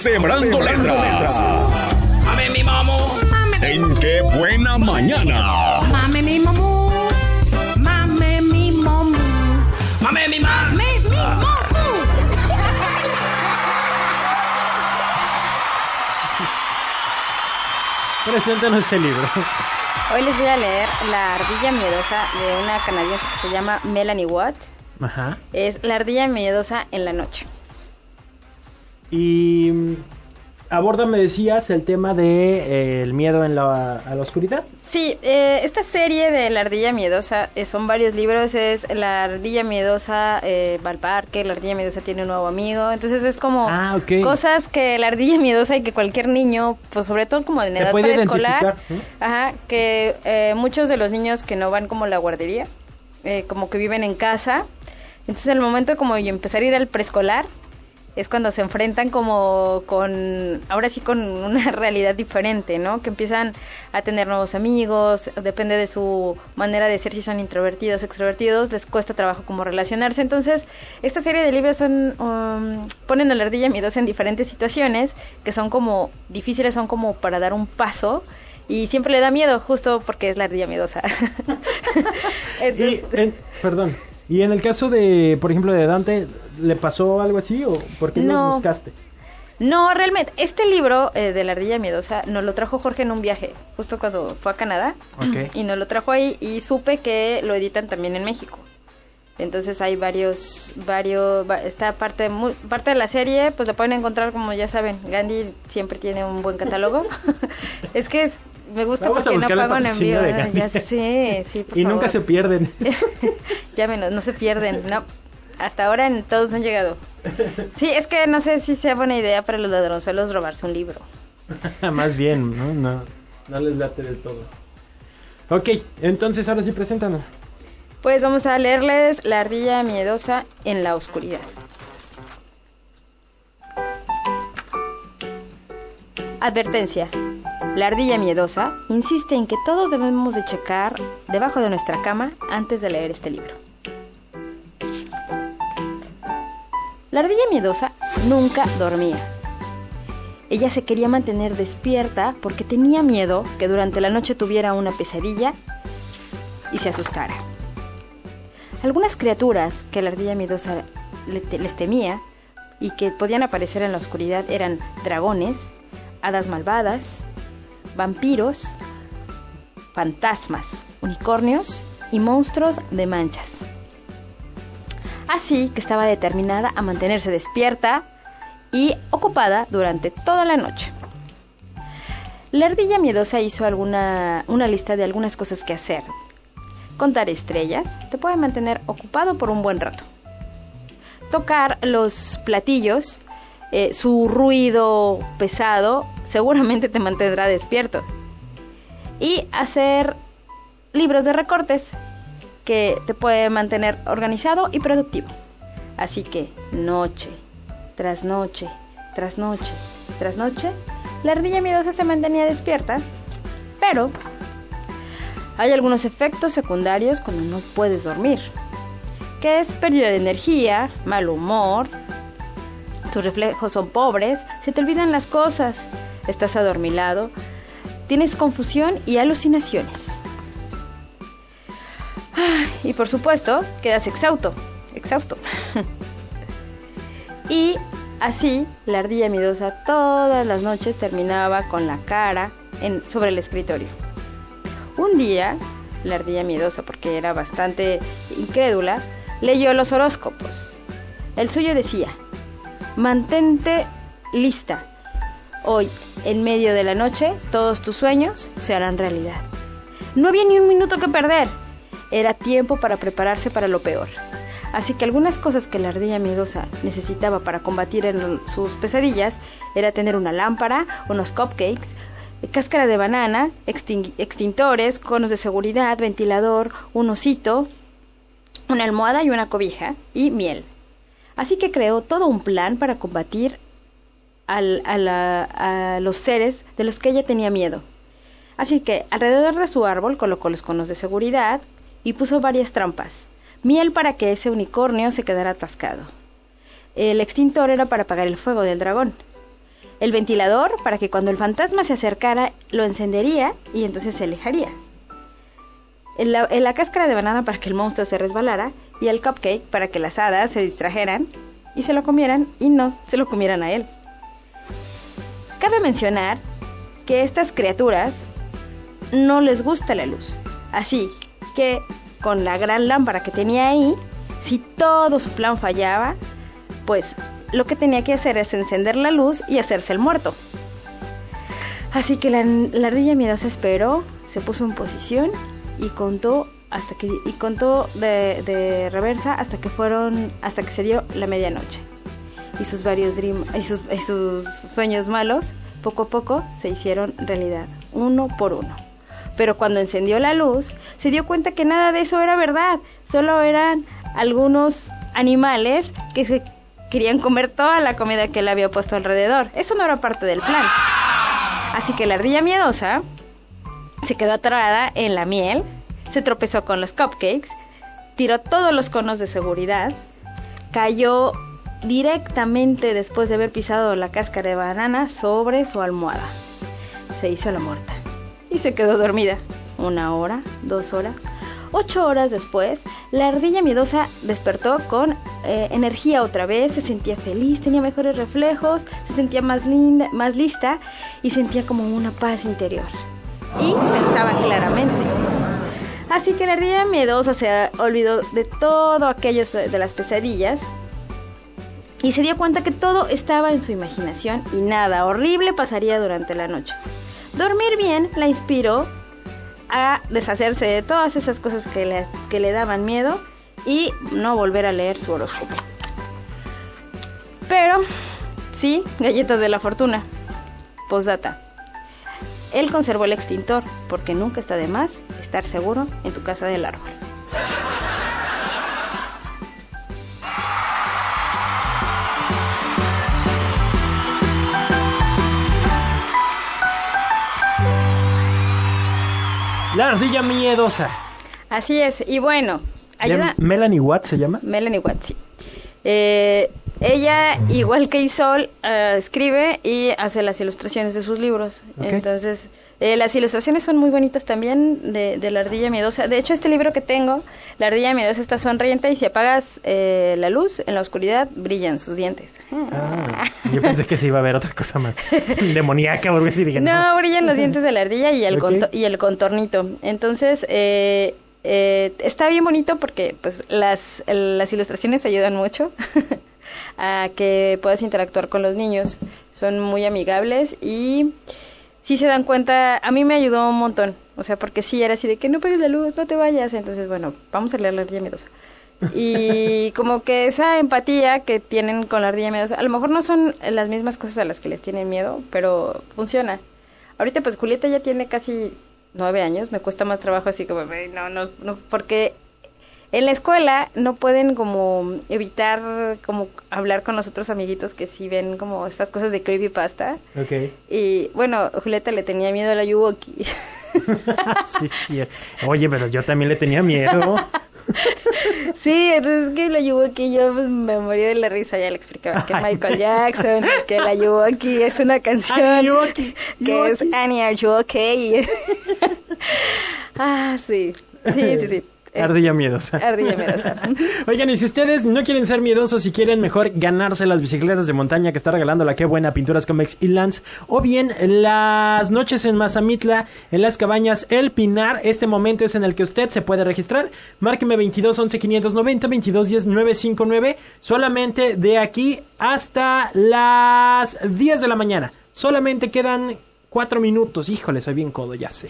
Sembrando letras. Mame mi mamo. En qué buena mañana. Mame mi mamú. Mame mi mamú. Mame mi mame. Mame mi mamú. Preséntanos el libro. Hoy les voy a leer La ardilla miedosa de una canadiense que se llama Melanie Watt. Ajá. Es La ardilla miedosa en la noche. Y mm, aborda, me decías, el tema de eh, el miedo en la, a la oscuridad. Sí, eh, esta serie de La ardilla miedosa eh, son varios libros. Es La ardilla miedosa eh, va al parque, La ardilla miedosa tiene un nuevo amigo. Entonces es como Ah, ok. cosas que la ardilla miedosa y que cualquier niño, pues sobre todo como en edad preescolar, ajá, que eh, muchos de los niños que no van como a la guardería, eh, como que viven en casa. Entonces el momento como de empezar a ir al preescolar es cuando se enfrentan como con, ahora sí con una realidad diferente, ¿no? Que empiezan a tener nuevos amigos, depende de su manera de ser, si son introvertidos, extrovertidos, les cuesta trabajo como relacionarse. Entonces, esta serie de libros son, um, ponen a la ardilla miedosa en diferentes situaciones que son como difíciles, son como para dar un paso. Y siempre le da miedo, justo porque es la ardilla miedosa. Y, en- perdón. Y en el caso de, por ejemplo, de Dante, ¿le pasó algo así o por qué lo No. buscaste? No, realmente, este libro eh, de la ardilla miedosa nos lo trajo Jorge en un viaje, justo cuando fue a Canadá. Ok. Y nos lo trajo ahí y supe que lo editan también en México. Entonces hay varios, varios, va- esta parte, mu- parte de la serie, pues la pueden encontrar como ya saben, Gandhi siempre tiene un buen catálogo. es que es- me gusta Vamos porque no pago en envío. de ¿no? Gandhi. Ya sé, sí, por Y nunca se pierden. Llámenos, no se pierden, no. Hasta ahora en todos han llegado. Sí, es que no sé si sea buena idea para los ladronzuelos robarse un libro. Más bien, ¿no? No, no les late del todo. Ok, entonces ahora sí preséntanos. Pues vamos a leerles La ardilla miedosa en la oscuridad. Advertencia. La ardilla miedosa insiste en que todos debemos de checar debajo de nuestra cama antes de leer este libro. La ardilla miedosa nunca dormía. Ella se quería mantener despierta porque tenía miedo que durante la noche tuviera una pesadilla y se asustara. Algunas criaturas que la ardilla miedosa les temía y que podían aparecer en la oscuridad eran dragones, hadas malvadas, vampiros, fantasmas, unicornios y monstruos de manchas. Así que estaba determinada a mantenerse despierta y ocupada durante toda la noche. La ardilla miedosa hizo alguna, una lista de algunas cosas que hacer. Contar estrellas te puede mantener ocupado por un buen rato. Tocar los platillos, eh, su ruido pesado seguramente te mantendrá despierto. Y hacer libros de recortes que te puede mantener organizado y productivo. Así que noche tras noche, tras noche, tras noche, la ardilla miedosa se mantenía despierta, pero hay algunos efectos secundarios cuando no puedes dormir, que es pérdida de energía, mal humor, tus reflejos son pobres, se te olvidan las cosas, estás adormilado, tienes confusión y alucinaciones. Y por supuesto, quedas exhausto, exhausto. y así, la ardilla miedosa todas las noches terminaba con la cara sobre el escritorio. Un día, la ardilla miedosa, porque era bastante incrédula, leyó los horóscopos. El suyo decía, mantente lista. Hoy, en medio de la noche, todos tus sueños se harán realidad. No había ni un minuto que perder. Era tiempo para prepararse para lo peor. Así que algunas cosas que la ardilla miedosa necesitaba para combatir en sus pesadillas era tener una lámpara, unos cupcakes, cáscara de banana, extin- extintores, conos de seguridad, ventilador, un osito, una almohada y una cobija y miel. Así que creó todo un plan para combatir al- a, la- a los seres de los que ella tenía miedo. Así que alrededor de su árbol colocó los conos de seguridad y puso varias trampas. Miel para que ese unicornio se quedara atascado. El extintor era para apagar el fuego del dragón. el ventilador para que cuando el fantasma se acercara lo encendería y entonces se alejaría. En la, la cáscara de banana para que el monstruo se resbalara y el cupcake para que las hadas se distrajeran y se lo comieran y no se lo comieran a él. Cabe mencionar que estas criaturas no les gusta la luz. Así que con la gran lámpara que tenía ahí, si todo su plan fallaba, pues lo que tenía que hacer es encender la luz y hacerse el muerto. Así que la, la ardilla miedosa esperó, se puso en posición y contó hasta que y contó de, reversa hasta que fueron hasta que se dio la medianoche y sus varios dream, y sus sueños malos poco a poco se hicieron realidad uno por uno pero cuando encendió la luz se dio cuenta que nada de eso era verdad. Solo eran algunos animales que se querían comer toda la comida que él había puesto alrededor. Eso no era parte del plan. Así que la ardilla miedosa se quedó atorada en la miel, se tropezó con los cupcakes, tiró todos los conos de seguridad, cayó directamente después de haber pisado la cáscara de banana sobre su almohada. Se hizo la muerta y se quedó dormida. Una hora, dos horas, ocho horas después, la ardilla miedosa despertó con eh, energía otra vez, se sentía feliz, tenía mejores reflejos, se sentía más linda, más lista y sentía como una paz interior y pensaba claramente. Así que la ardilla miedosa se olvidó de todo aquello de las pesadillas y se dio cuenta que todo estaba en su imaginación y nada horrible pasaría durante la noche. Dormir bien la inspiró a deshacerse de todas esas cosas que le, que le daban miedo y no volver a leer su horóscopo. Pero, sí, galletas de la fortuna. Postdata. Él conservó el extintor, porque nunca está de más estar seguro en tu casa del árbol. La ardilla miedosa. Así es, y bueno, ayuda. Melanie Watt se llama. Melanie Watsi. Eh, ella, igual que Isol, eh, escribe y hace las ilustraciones de sus libros. Entonces, eh, las ilustraciones son muy bonitas también de, de la ardilla miedosa. De hecho, este libro que tengo, la ardilla miedosa está sonriente y si apagas eh, la luz, en la oscuridad brillan sus dientes. Ah, yo pensé que se iba a ver otra cosa más demoníaca así. Dije, No, brillan los dientes de la ardilla y el, Ok. conto- y el contornito. Entonces, eh, eh, está bien bonito porque pues las, las ilustraciones ayudan mucho a que puedas interactuar con los niños. Son muy amigables y sí se dan cuenta, a mí me ayudó un montón. O sea, porque sí era así de que no pegues la luz, no te vayas. Entonces, bueno, vamos a leer la ardilla miedosa. Y como que esa empatía que tienen con la ardilla miedosa, a lo mejor no son las mismas cosas a las que les tienen miedo, pero funciona. Ahorita pues Julieta ya tiene casi nueve años, me cuesta más trabajo así como, "Ay, no, no, no, porque en la escuela no pueden como evitar como hablar con los otros amiguitos que sí ven como estas cosas de creepypasta. Ok. Y bueno, Julieta le tenía miedo a la Yuwoki. sí, sí. Oye, pero yo también le tenía miedo. Sí, entonces que la Yuwoki yo pues, me morí de la risa, ya le explicaba que. Michael Jackson, que la Yuwoki es una canción Yuwoki, que es. Annie, are you okay? ah, sí, sí, sí, sí. Eh, Ardilla miedosa. Ardilla miedosa. Oigan, y si ustedes no quieren ser miedosos y quieren mejor ganarse las bicicletas de montaña que está regalando la que buena Pinturas Comex y Lance, o bien las noches en Mazamitla, en las cabañas El Pinar, este momento es en el que usted se puede registrar. Márqueme 22 11 590 22 10 959, solamente de aquí hasta las 10 de la mañana. Solamente quedan 4 minutos. Híjole, soy bien codo, ya sé.